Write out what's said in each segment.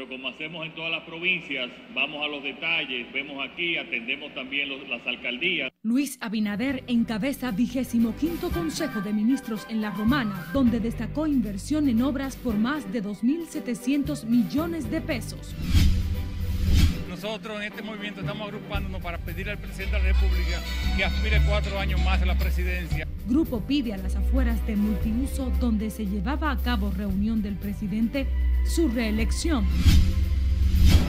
pero como hacemos en todas las provincias, vamos a los detalles, vemos aquí, atendemos también las alcaldías. Luis Abinader encabeza vigésimo quinto Consejo de Ministros en La Romana, donde destacó inversión en obras por más de 2.700 millones de pesos. Nosotros en este movimiento estamos agrupándonos para pedir al presidente de la República que aspire cuatro años más a la presidencia. Grupo pide a las afueras de multiuso donde se llevaba a cabo reunión del presidente su reelección.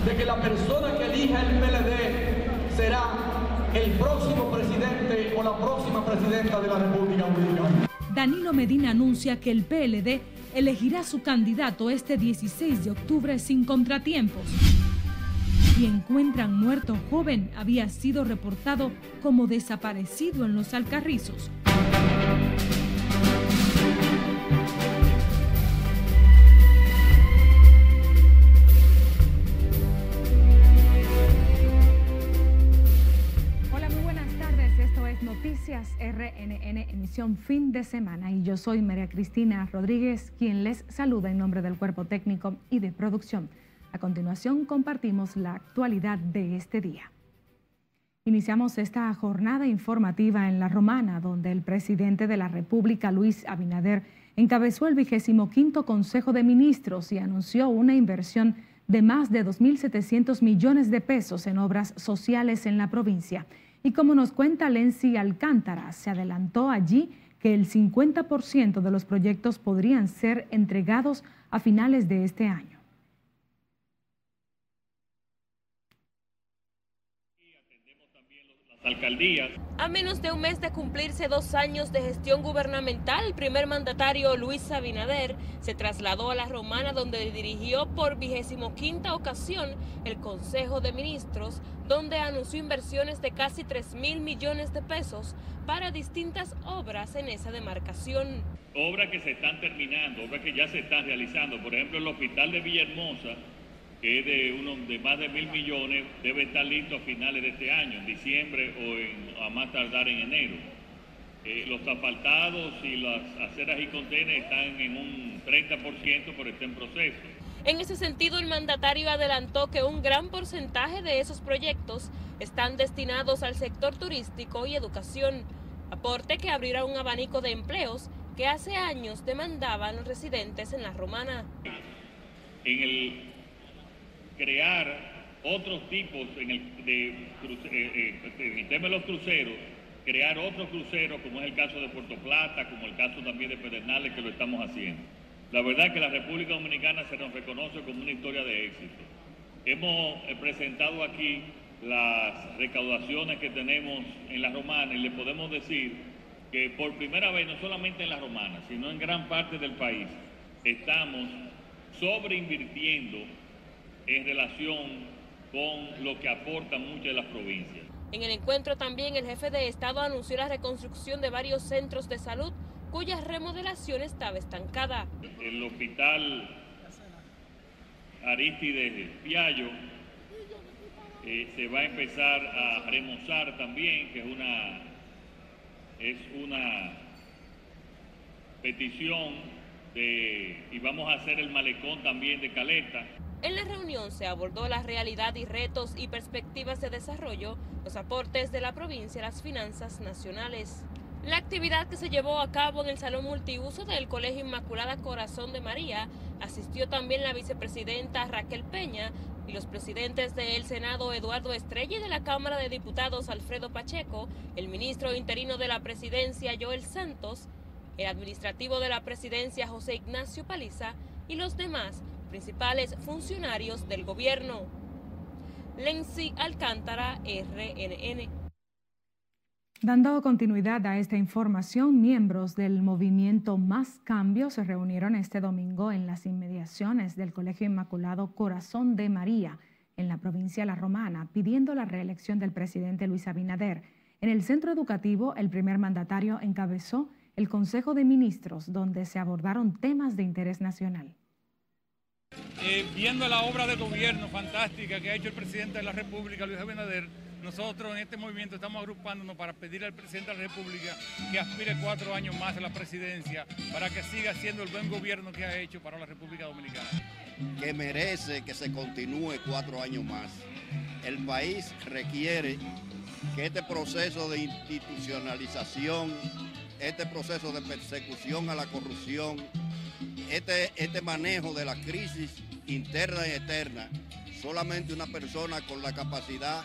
De que la persona que elija el PLD será el próximo presidente o la próxima presidenta de la República Dominicana. Danilo Medina anuncia que el PLD elegirá su candidato este 16 de octubre sin contratiempos y encuentran muerto joven había sido reportado como desaparecido en los Alcarrizos. Noticias RNN, emisión fin de semana. Y yo soy María Cristina Rodríguez, quien les saluda en nombre del cuerpo técnico y de producción. A continuación compartimos la actualidad de este día. Iniciamos esta jornada informativa en La Romana, donde el presidente de la República, Luis Abinader, encabezó el vigésimo quinto Consejo de Ministros y anunció una inversión de más de 2.700 millones de pesos en obras sociales en la provincia. Y como nos cuenta Lenzi Alcántara, se adelantó allí que el 50% de los proyectos podrían ser entregados a finales de este año. Alcaldías. A menos de un mes de cumplirse dos años de gestión gubernamental, el primer mandatario Luis Abinader se trasladó a la Romana donde dirigió por vigésimo quinta ocasión el Consejo de Ministros, donde anunció inversiones de casi 3 mil millones de pesos para distintas obras en esa demarcación. Obras que se están terminando, obras que ya se están realizando, por ejemplo el Hospital de Villahermosa, que es de, uno, de más de mil millones, debe estar listo a finales de este año, en diciembre o a más tardar en enero. Eh, los asfaltados y las aceras y contenes están en un 30%, pero está en proceso. En ese sentido, el mandatario adelantó que un gran porcentaje de esos proyectos están destinados al sector turístico y educación, aporte que abrirá un abanico de empleos que hace años demandaban los residentes en la romana. En el crear otros tipos en el, de, eh, eh, tema de los cruceros, crear otros cruceros, como es el caso de Puerto Plata, como el caso también de Pedernales, que lo estamos haciendo. La verdad es que la República Dominicana se nos reconoce como una historia de éxito. Hemos eh, presentado aquí las recaudaciones que tenemos en la romana y le podemos decir que por primera vez, no solamente en la romana, sino en gran parte del país, estamos sobreinvirtiendo en relación con lo que aportan muchas de las provincias. En el encuentro también el jefe de Estado anunció la reconstrucción de varios centros de salud cuya remodelación estaba estancada. El hospital Aristides Piallo eh, se va a empezar a remozar también, que es una, es una petición de, y vamos a hacer el malecón también de Caleta. En la reunión se abordó la realidad y retos y perspectivas de desarrollo, los aportes de la provincia a las finanzas nacionales. La actividad que se llevó a cabo en el Salón Multiuso del Colegio Inmaculada Corazón de María asistió también la vicepresidenta Raquel Peña y los presidentes del Senado Eduardo Estrella y de la Cámara de Diputados Alfredo Pacheco, el ministro interino de la presidencia Joel Santos, el administrativo de la presidencia José Ignacio Paliza y los demás principales funcionarios del gobierno. Lenzi Alcántara, RNN. Dando continuidad a esta información, miembros del movimiento Más Cambio se reunieron este domingo en las inmediaciones del Colegio Inmaculado Corazón de María, en la provincia La Romana, pidiendo la reelección del presidente Luis Abinader. En el centro educativo, el primer mandatario encabezó el Consejo de Ministros, donde se abordaron temas de interés nacional. Eh, viendo la obra de gobierno fantástica que ha hecho el presidente de la República, Luis Abinader, nosotros en este movimiento estamos agrupándonos para pedir al presidente de la República que aspire cuatro años más a la presidencia para que siga siendo el buen gobierno que ha hecho para la República Dominicana. Que merece que se continúe cuatro años más. El país requiere que este proceso de institucionalización, este proceso de persecución a la corrupción, este, este manejo de la crisis interna y externa, solamente una persona con la capacidad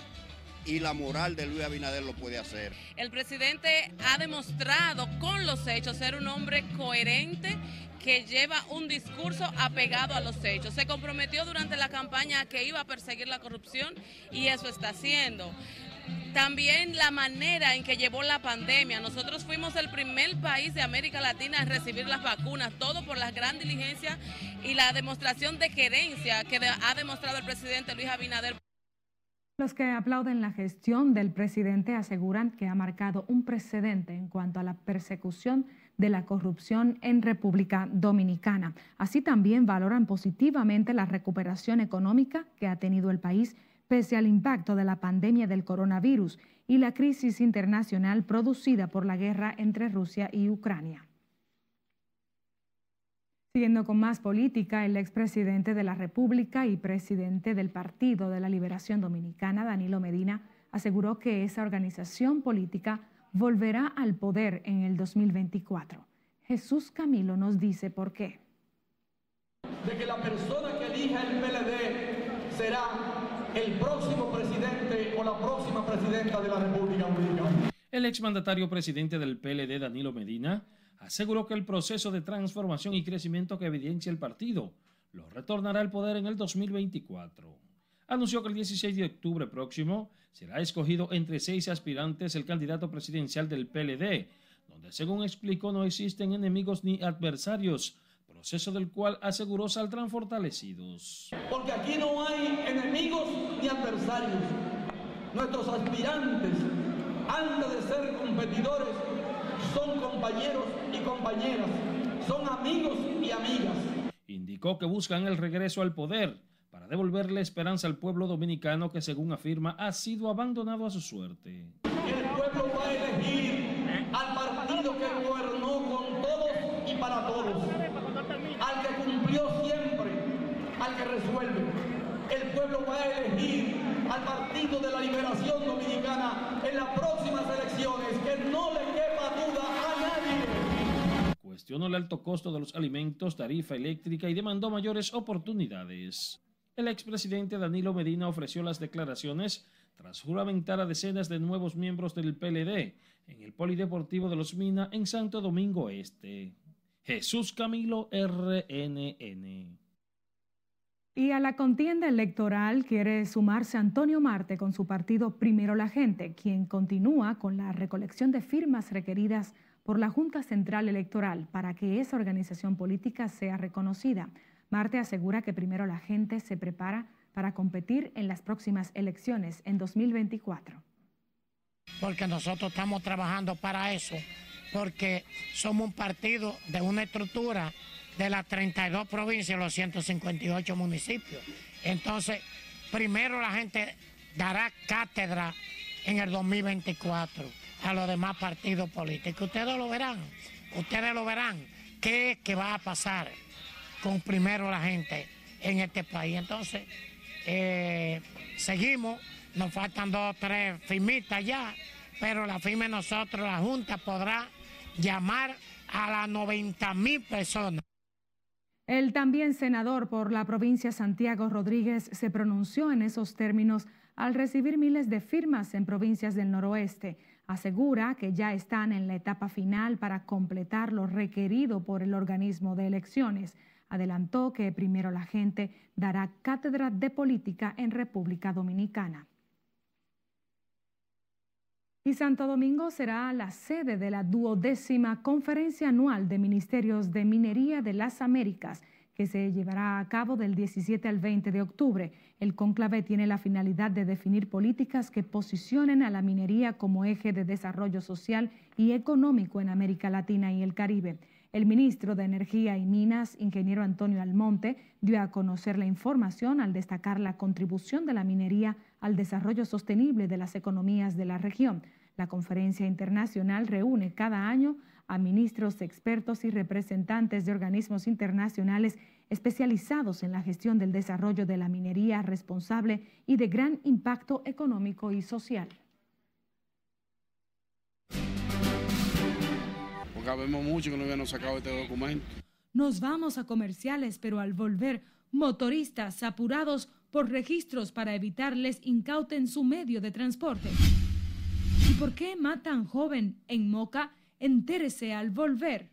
y la moral de Luis Abinader lo puede hacer. El presidente ha demostrado con los hechos ser un hombre coherente que lleva un discurso apegado a los hechos. Se comprometió durante la campaña que iba a perseguir la corrupción y eso está haciendo. También la manera en que llevó la pandemia. Nosotros fuimos el primer país de América Latina a recibir las vacunas, todo por la gran diligencia y la demostración de querencia que ha demostrado el presidente Luis Abinader. Los que aplauden la gestión del presidente aseguran que ha marcado un precedente en cuanto a la persecución de la corrupción en República Dominicana. Así también valoran positivamente la recuperación económica que ha tenido el país pese al impacto de la pandemia del coronavirus y la crisis internacional producida por la guerra entre Rusia y Ucrania. Siguiendo con más política, el expresidente de la República y presidente del Partido de la Liberación Dominicana, Danilo Medina, aseguró que esa organización política volverá al poder en el 2024. Jesús Camilo nos dice por qué. De que la persona que elija el PLD será el próximo presidente o la próxima presidenta de la República Dominicana. El exmandatario presidente del PLD, Danilo Medina, aseguró que el proceso de transformación y crecimiento que evidencia el partido lo retornará al poder en el 2024. Anunció que el 16 de octubre próximo será escogido entre seis aspirantes el candidato presidencial del PLD, donde según explicó no existen enemigos ni adversarios, proceso del cual aseguró saldrán fortalecidos. Porque aquí no hay enemigos ni adversarios. Nuestros aspirantes, antes de ser competidores, son compañeros y compañeras, son amigos y amigas. Indicó que buscan el regreso al poder para devolverle esperanza al pueblo dominicano que según afirma ha sido abandonado a su suerte. El pueblo va a elegir al partido que gobernó con todos y para todos, al que cumplió siempre, al que resuelve. Pueblo va a elegir al Partido de la Liberación Dominicana en las próximas elecciones, que no le quepa duda a nadie. Cuestionó el alto costo de los alimentos, tarifa eléctrica y demandó mayores oportunidades. El expresidente Danilo Medina ofreció las declaraciones tras juramentar a decenas de nuevos miembros del PLD en el Polideportivo de los Mina en Santo Domingo Este. Jesús Camilo RNN. Y a la contienda electoral quiere sumarse Antonio Marte con su partido Primero la Gente, quien continúa con la recolección de firmas requeridas por la Junta Central Electoral para que esa organización política sea reconocida. Marte asegura que Primero la Gente se prepara para competir en las próximas elecciones en 2024. Porque nosotros estamos trabajando para eso, porque somos un partido de una estructura de las 32 provincias, los 158 municipios. Entonces, primero la gente dará cátedra en el 2024 a los demás partidos políticos. Ustedes lo verán, ustedes lo verán, qué es que va a pasar con primero la gente en este país. Entonces, eh, seguimos, nos faltan dos o tres firmitas ya, pero la firma de nosotros, la Junta podrá llamar a las 90 mil personas. El también senador por la provincia Santiago Rodríguez se pronunció en esos términos al recibir miles de firmas en provincias del noroeste. Asegura que ya están en la etapa final para completar lo requerido por el organismo de elecciones. Adelantó que primero la gente dará cátedra de política en República Dominicana. Y Santo Domingo será la sede de la duodécima Conferencia Anual de Ministerios de Minería de las Américas, que se llevará a cabo del 17 al 20 de octubre. El conclave tiene la finalidad de definir políticas que posicionen a la minería como eje de desarrollo social y económico en América Latina y el Caribe. El ministro de Energía y Minas, ingeniero Antonio Almonte, dio a conocer la información al destacar la contribución de la minería al desarrollo sostenible de las economías de la región. La conferencia internacional reúne cada año a ministros, expertos y representantes de organismos internacionales especializados en la gestión del desarrollo de la minería responsable y de gran impacto económico y social. Porque vemos mucho que no habían sacado este documento. Nos vamos a comerciales, pero al volver, motoristas apurados por registros para evitar les incauten su medio de transporte. ¿Y por qué matan joven en Moca? Entérese al volver.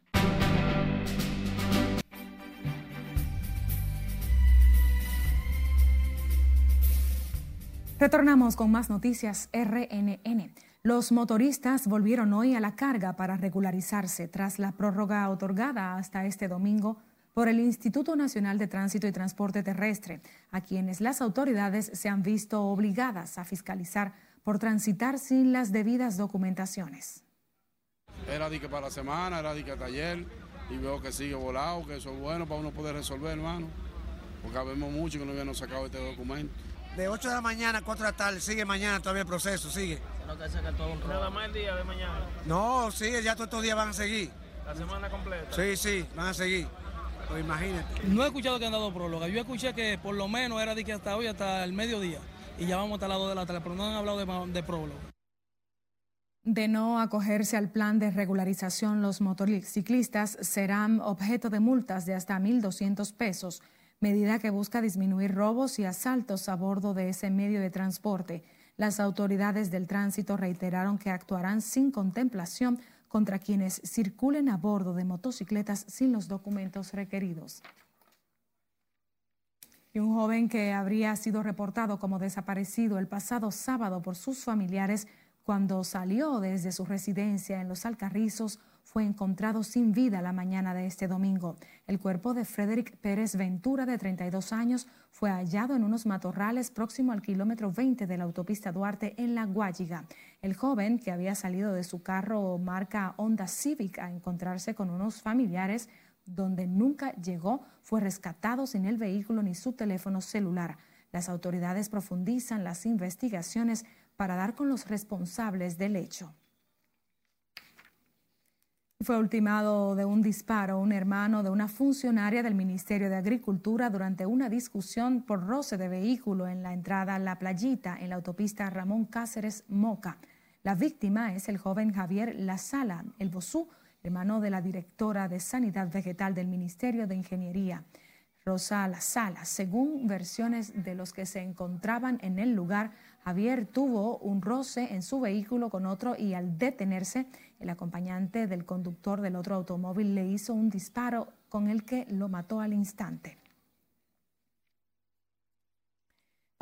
Retornamos con más noticias RNN. Los motoristas volvieron hoy a la carga para regularizarse tras la prórroga otorgada hasta este domingo por el Instituto Nacional de Tránsito y Transporte Terrestre, a quienes las autoridades se han visto obligadas a fiscalizar por transitar sin las debidas documentaciones. Era de que para la semana, era de que hasta ayer, y veo que sigue volado, que eso es bueno para uno poder resolver, hermano. Porque vemos mucho que no habían sacado este documento. De 8 de la mañana a 4 de la tarde, sigue mañana todavía el proceso, sigue. Nada más el día de mañana. No, sí, ya todos estos días van a seguir. La semana completa. Sí, sí, van a seguir. Pues imagínate. No he escuchado que han dado próloga. Yo escuché que por lo menos era de que hasta hoy, hasta el mediodía. Y ya vamos hasta las 2 de la tarde, pero no han hablado de, de próloga. De no acogerse al plan de regularización, los motociclistas serán objeto de multas de hasta 1.200 pesos, medida que busca disminuir robos y asaltos a bordo de ese medio de transporte. Las autoridades del tránsito reiteraron que actuarán sin contemplación contra quienes circulen a bordo de motocicletas sin los documentos requeridos. Y un joven que habría sido reportado como desaparecido el pasado sábado por sus familiares cuando salió desde su residencia en Los Alcarrizos, fue encontrado sin vida la mañana de este domingo. El cuerpo de Frederick Pérez Ventura, de 32 años, fue hallado en unos matorrales próximo al kilómetro 20 de la autopista Duarte en La Guayiga. El joven, que había salido de su carro marca Honda Civic a encontrarse con unos familiares, donde nunca llegó, fue rescatado sin el vehículo ni su teléfono celular. Las autoridades profundizan las investigaciones para dar con los responsables del hecho. Fue ultimado de un disparo un hermano de una funcionaria del Ministerio de Agricultura durante una discusión por roce de vehículo en la entrada a La Playita en la autopista Ramón Cáceres Moca. La víctima es el joven Javier Lazala, el Bosú, hermano de la directora de Sanidad Vegetal del Ministerio de Ingeniería. Rosa Lazala, según versiones de los que se encontraban en el lugar, Javier tuvo un roce en su vehículo con otro y al detenerse, el acompañante del conductor del otro automóvil le hizo un disparo con el que lo mató al instante.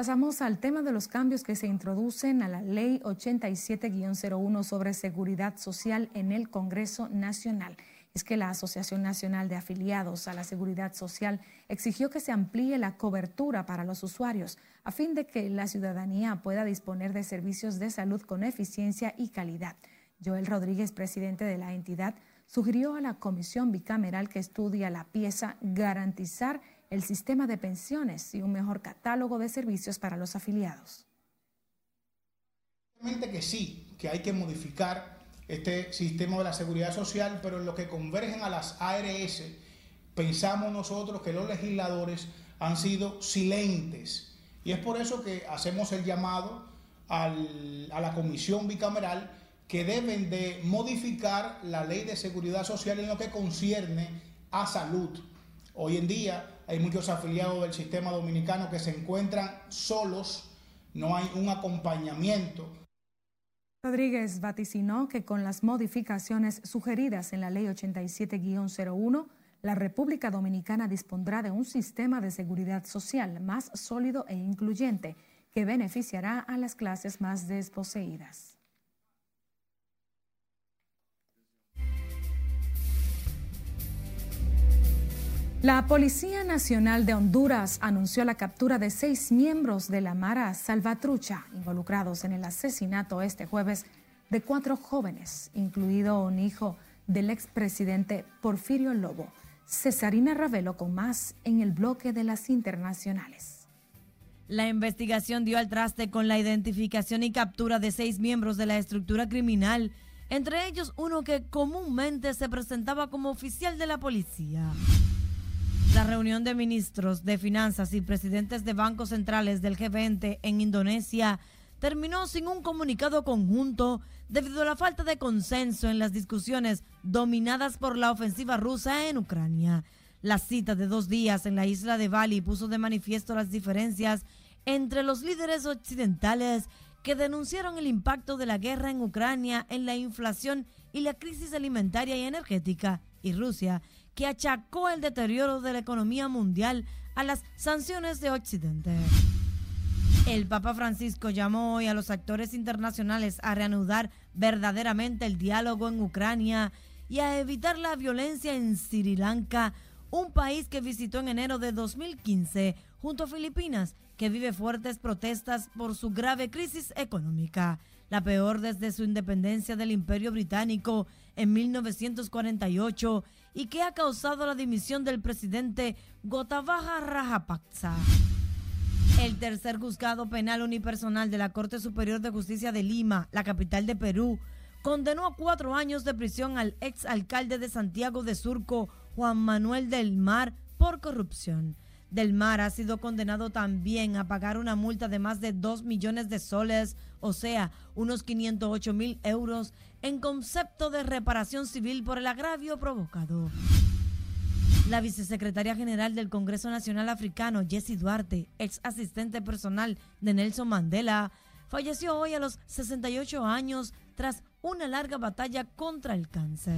Pasamos al tema de los cambios que se introducen a la Ley 87-01 sobre seguridad social en el Congreso Nacional es que la Asociación Nacional de Afiliados a la Seguridad Social exigió que se amplíe la cobertura para los usuarios a fin de que la ciudadanía pueda disponer de servicios de salud con eficiencia y calidad. Joel Rodríguez, presidente de la entidad, sugirió a la comisión bicameral que estudia la pieza garantizar el sistema de pensiones y un mejor catálogo de servicios para los afiliados. Realmente que sí, que hay que modificar este sistema de la seguridad social, pero en lo que convergen a las ARS, pensamos nosotros que los legisladores han sido silentes. Y es por eso que hacemos el llamado a la comisión bicameral que deben de modificar la ley de seguridad social en lo que concierne a salud. Hoy en día hay muchos afiliados del sistema dominicano que se encuentran solos, no hay un acompañamiento Rodríguez vaticinó que con las modificaciones sugeridas en la Ley 87-01, la República Dominicana dispondrá de un sistema de seguridad social más sólido e incluyente que beneficiará a las clases más desposeídas. La Policía Nacional de Honduras anunció la captura de seis miembros de la Mara Salvatrucha involucrados en el asesinato este jueves de cuatro jóvenes, incluido un hijo del expresidente Porfirio Lobo. Cesarina Ravelo con más en el bloque de las internacionales. La investigación dio al traste con la identificación y captura de seis miembros de la estructura criminal, entre ellos uno que comúnmente se presentaba como oficial de la policía. La reunión de ministros de finanzas y presidentes de bancos centrales del G20 en Indonesia terminó sin un comunicado conjunto debido a la falta de consenso en las discusiones dominadas por la ofensiva rusa en Ucrania. La cita de dos días en la isla de Bali puso de manifiesto las diferencias entre los líderes occidentales que denunciaron el impacto de la guerra en Ucrania en la inflación y la crisis alimentaria y energética, y Rusia, que achacó el deterioro de la economía mundial a las sanciones de Occidente. El Papa Francisco llamó hoy a los actores internacionales a reanudar verdaderamente el diálogo en Ucrania y a evitar la violencia en Sri Lanka, un país que visitó en enero de 2015 junto a Filipinas, que vive fuertes protestas por su grave crisis económica, la peor desde su independencia del Imperio Británico en 1948 y que ha causado la dimisión del presidente Gotabaya Rajapaksa. El tercer juzgado penal unipersonal de la Corte Superior de Justicia de Lima, la capital de Perú, condenó a cuatro años de prisión al ex alcalde de Santiago de Surco, Juan Manuel del Mar, por corrupción. Del Mar ha sido condenado también a pagar una multa de más de 2 millones de soles, o sea, unos 508 mil euros, en concepto de reparación civil por el agravio provocado. La vicesecretaria general del Congreso Nacional Africano, Jessie Duarte, ex asistente personal de Nelson Mandela, falleció hoy a los 68 años tras una larga batalla contra el cáncer.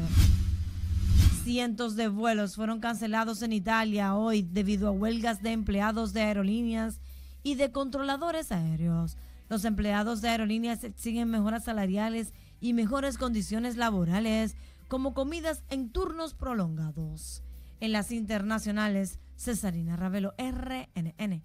Cientos de vuelos fueron cancelados en Italia hoy debido a huelgas de empleados de aerolíneas y de controladores aéreos. Los empleados de aerolíneas exigen mejoras salariales y mejores condiciones laborales, como comidas en turnos prolongados. En las internacionales, Cesarina Ravelo, RNN.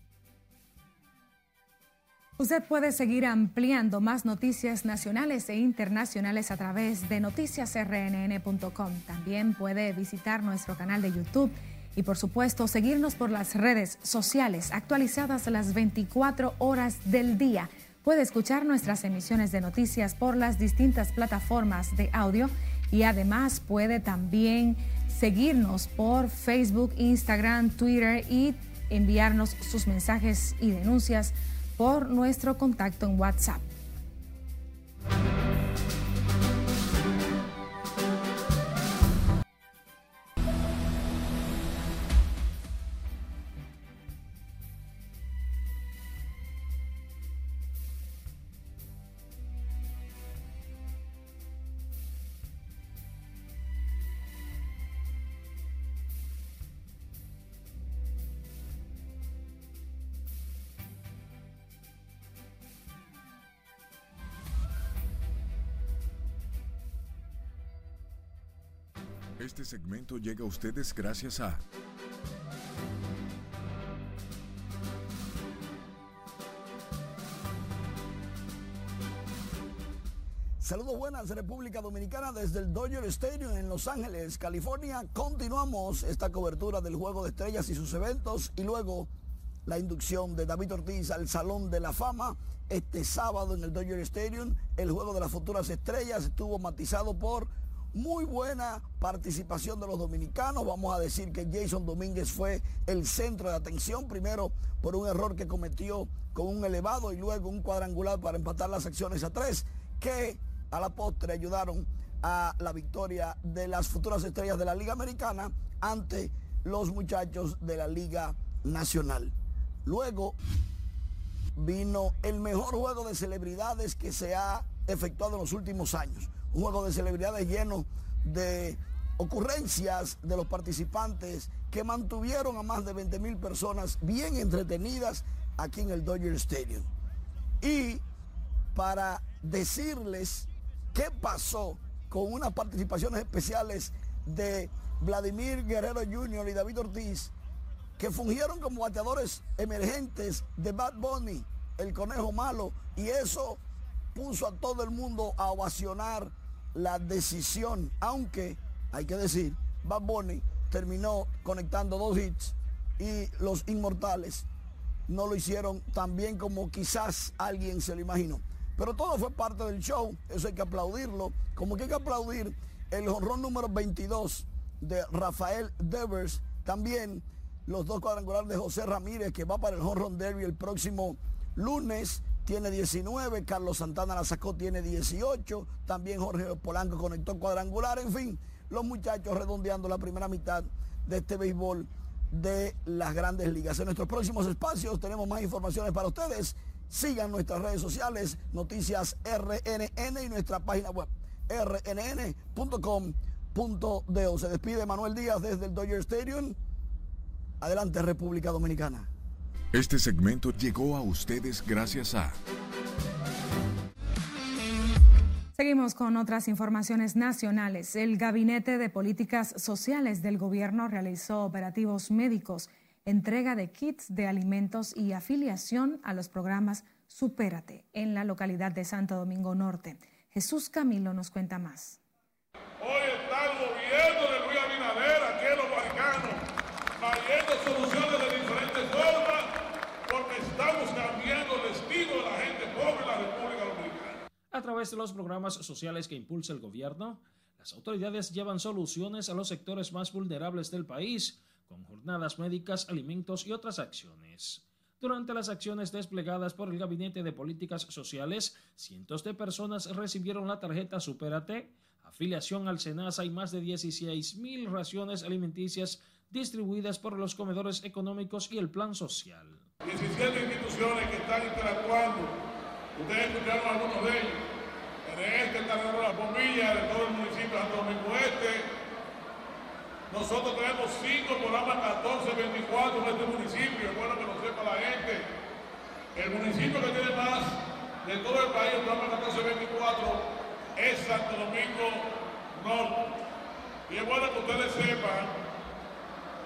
Usted puede seguir ampliando más noticias nacionales e internacionales a través de noticiasrnn.com. También puede visitar nuestro canal de YouTube y por supuesto seguirnos por las redes sociales actualizadas las 24 horas del día. Puede escuchar nuestras emisiones de noticias por las distintas plataformas de audio y además puede también seguirnos por Facebook, Instagram, Twitter y enviarnos sus mensajes y denuncias por nuestro contacto en WhatsApp. Este segmento llega a ustedes gracias a... Saludos buenas, República Dominicana, desde el Dodger Stadium en Los Ángeles, California. Continuamos esta cobertura del Juego de Estrellas y sus eventos y luego la inducción de David Ortiz al Salón de la Fama. Este sábado en el Dodger Stadium, el Juego de las Futuras Estrellas estuvo matizado por muy buena participación de los dominicanos. Vamos a decir que Jason Domínguez fue el centro de atención, primero por un error que cometió con un elevado y luego un cuadrangular para empatar las acciones a tres, que a la postre ayudaron a la victoria de las futuras estrellas de la Liga Americana ante los muchachos de la Liga Nacional. Luego vino el mejor juego de celebridades que se ha efectuado en los últimos años un juego de celebridades lleno de ocurrencias de los participantes que mantuvieron a más de 20 mil personas bien entretenidas aquí en el Dodger Stadium. Y para decirles qué pasó con unas participaciones especiales de Vladimir Guerrero Jr. y David Ortiz, que fungieron como bateadores emergentes de Bad Bunny, el conejo malo, y eso puso a todo el mundo a ovacionar la decisión, aunque hay que decir, Bad Bunny terminó conectando dos hits y los inmortales no lo hicieron tan bien como quizás alguien se lo imaginó. Pero todo fue parte del show, eso hay que aplaudirlo, como que hay que aplaudir el honrón número 22 de Rafael Devers, también los dos cuadrangulares de José Ramírez, que va para el honrón derby el próximo lunes, tiene 19, Carlos Santana la sacó, tiene 18, también Jorge Polanco conectó cuadrangular, en fin, los muchachos redondeando la primera mitad de este béisbol de las grandes ligas. En nuestros próximos espacios tenemos más informaciones para ustedes. Sigan nuestras redes sociales, noticias RNN y nuestra página web rnn.com.do. Se despide Manuel Díaz desde el Dodger Stadium. Adelante República Dominicana. Este segmento llegó a ustedes gracias a... Seguimos con otras informaciones nacionales. El Gabinete de Políticas Sociales del Gobierno realizó operativos médicos, entrega de kits de alimentos y afiliación a los programas Supérate en la localidad de Santo Domingo Norte. Jesús Camilo nos cuenta más. Hoy está el gobierno de Luis Abinader aquí en los Baricanos, trayendo soluciones de diferentes formas, porque estamos cambiando el destino de la gente pobre en la República Dominicana. A través de los programas sociales que impulsa el gobierno, las autoridades llevan soluciones a los sectores más vulnerables del país, con jornadas médicas, alimentos y otras acciones. Durante las acciones desplegadas por el Gabinete de Políticas Sociales, cientos de personas recibieron la tarjeta Supérate, afiliación al SENASA y más de 16 mil raciones alimenticias distribuidas por los comedores económicos y el Plan Social. 17 instituciones que están interactuando, ustedes escucharon algunos de ellos. En este están dando la bombilla de todo el municipio de Santo Domingo Este, nosotros tenemos cinco programas 1424 en este municipio, es bueno que lo sepa la gente. El municipio que tiene más de todo el país, el programa 1424, es Santo Domingo Norte. Y es bueno que ustedes sepan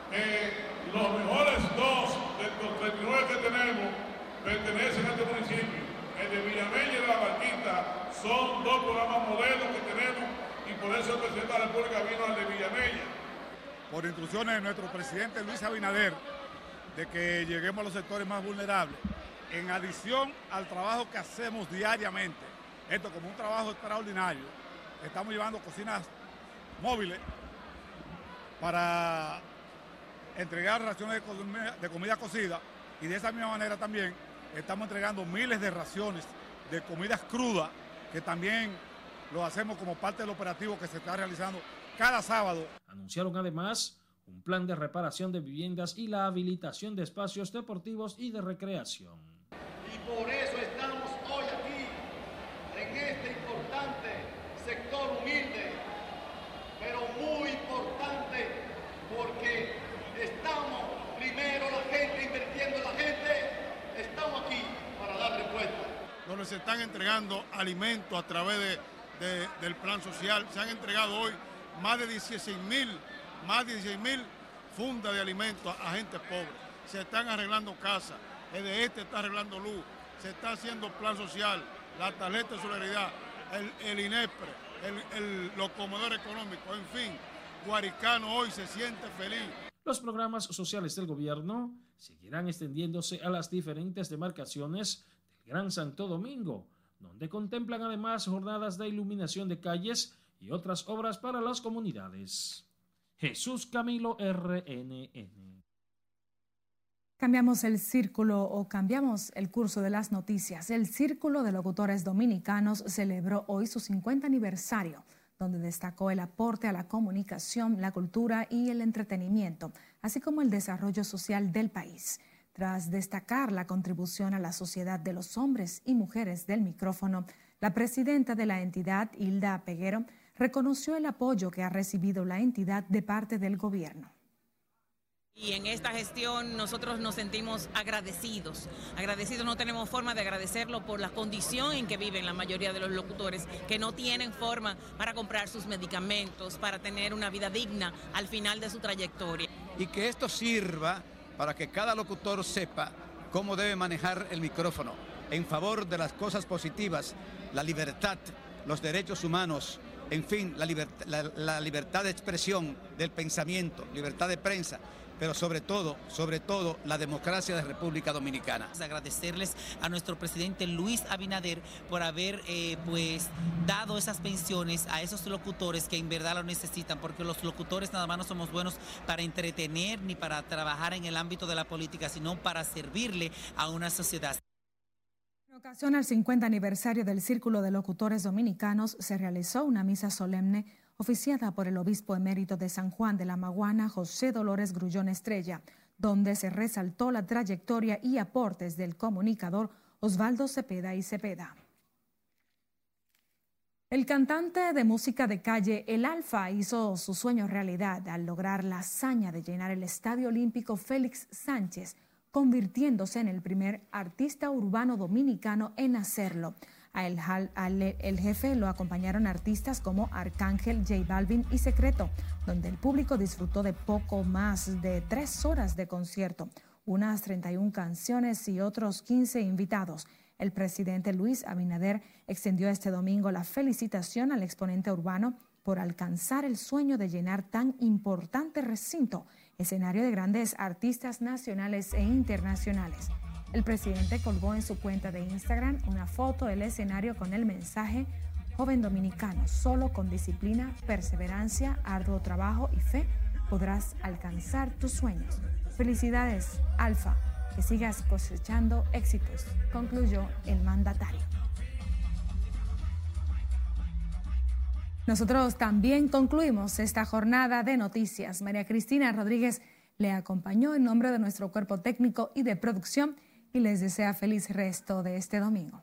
que los mejores dos de los 39 que tenemos pertenecen a este municipio. El de Villameña y de la Barquita son dos programas modelos que tenemos y por eso el presidente de la República vino al de Villamella. Por instrucciones de nuestro presidente Luis Abinader, de que lleguemos a los sectores más vulnerables, en adición al trabajo que hacemos diariamente, esto como un trabajo extraordinario, estamos llevando cocinas móviles para entregar raciones de comida, cocida y de esa misma manera también estamos entregando miles de raciones de comidas crudas que también lo hacemos como parte del operativo que se está realizando cada sábado. Anunciaron además un plan de reparación de viviendas y la habilitación de espacios deportivos y de recreación. Y por eso estamos hoy aquí, en este importante sector humilde, pero muy importante porque estamos primero la gente invirtiendo en la gente, estamos aquí para dar respuesta. Donde se están entregando alimentos a través de, del plan social, se han entregado hoy más de 16 mil, más de 16 mil fundas de alimentos a, gente pobre. Se están arreglando casas, el de este está arreglando luz, se está haciendo plan social, la tarjeta de solidaridad, el, el INEPRE, el, el, los comedores económicos, en fin, Guaricano hoy se siente feliz. Los programas sociales del gobierno seguirán extendiéndose a las diferentes demarcaciones Gran Santo Domingo, donde contemplan además jornadas de iluminación de calles y otras obras para las comunidades. Jesús Camilo RNN. Cambiamos el círculo o cambiamos el curso de las noticias. El Círculo de Locutores Dominicanos celebró hoy su 50 aniversario, donde destacó el aporte a la comunicación, la cultura y el entretenimiento, así como el desarrollo social del país. Tras destacar la contribución a la sociedad de los hombres y mujeres del micrófono, la presidenta de la entidad, Hilda Peguero, reconoció el apoyo que ha recibido la entidad de parte del gobierno. Y en esta gestión nosotros nos sentimos agradecidos. Agradecidos no tenemos forma de agradecerlo por la condición en que viven la mayoría de los locutores, que no tienen forma para comprar sus medicamentos, para tener una vida digna al final de su trayectoria. Y que esto sirva para que cada locutor sepa cómo debe manejar el micrófono en favor de las cosas positivas, la libertad, los derechos humanos, en fin, la, libertad de expresión del pensamiento, libertad de prensa pero sobre todo, sobre todo, la democracia de República Dominicana. Agradecerles a nuestro presidente Luis Abinader por haber eh, pues dado esas pensiones a esos locutores que en verdad lo necesitan, porque los locutores nada más no somos buenos para entretener ni para trabajar en el ámbito de la política, sino para servirle a una sociedad. En ocasión al 50 aniversario del Círculo de Locutores Dominicanos, se realizó una misa solemne oficiada por el obispo emérito de San Juan de la Maguana, José Dolores Grullón Estrella, donde se resaltó la trayectoria y aportes del comunicador Osvaldo Cepeda y Cepeda. El cantante de música de calle El Alfa hizo su sueño realidad al lograr la hazaña de llenar el Estadio Olímpico Félix Sánchez, convirtiéndose en el primer artista urbano dominicano en hacerlo. A el, jefe lo acompañaron artistas como Arcángel, J Balvin y Secreto, donde el público disfrutó de poco más de tres horas de concierto, unas 31 canciones y otros 15 invitados. El presidente Luis Abinader extendió este domingo la felicitación al exponente urbano por alcanzar el sueño de llenar tan importante recinto, escenario de grandes artistas nacionales e internacionales. El presidente colgó en su cuenta de Instagram una foto del escenario con el mensaje Joven dominicano, solo con disciplina, perseverancia, arduo trabajo y fe podrás alcanzar tus sueños. Felicidades, Alfa, que sigas cosechando éxitos, concluyó el mandatario. Nosotros también concluimos esta jornada de noticias. María Cristina Rodríguez le acompañó en nombre de nuestro cuerpo técnico y de producción y les desea feliz resto de este domingo.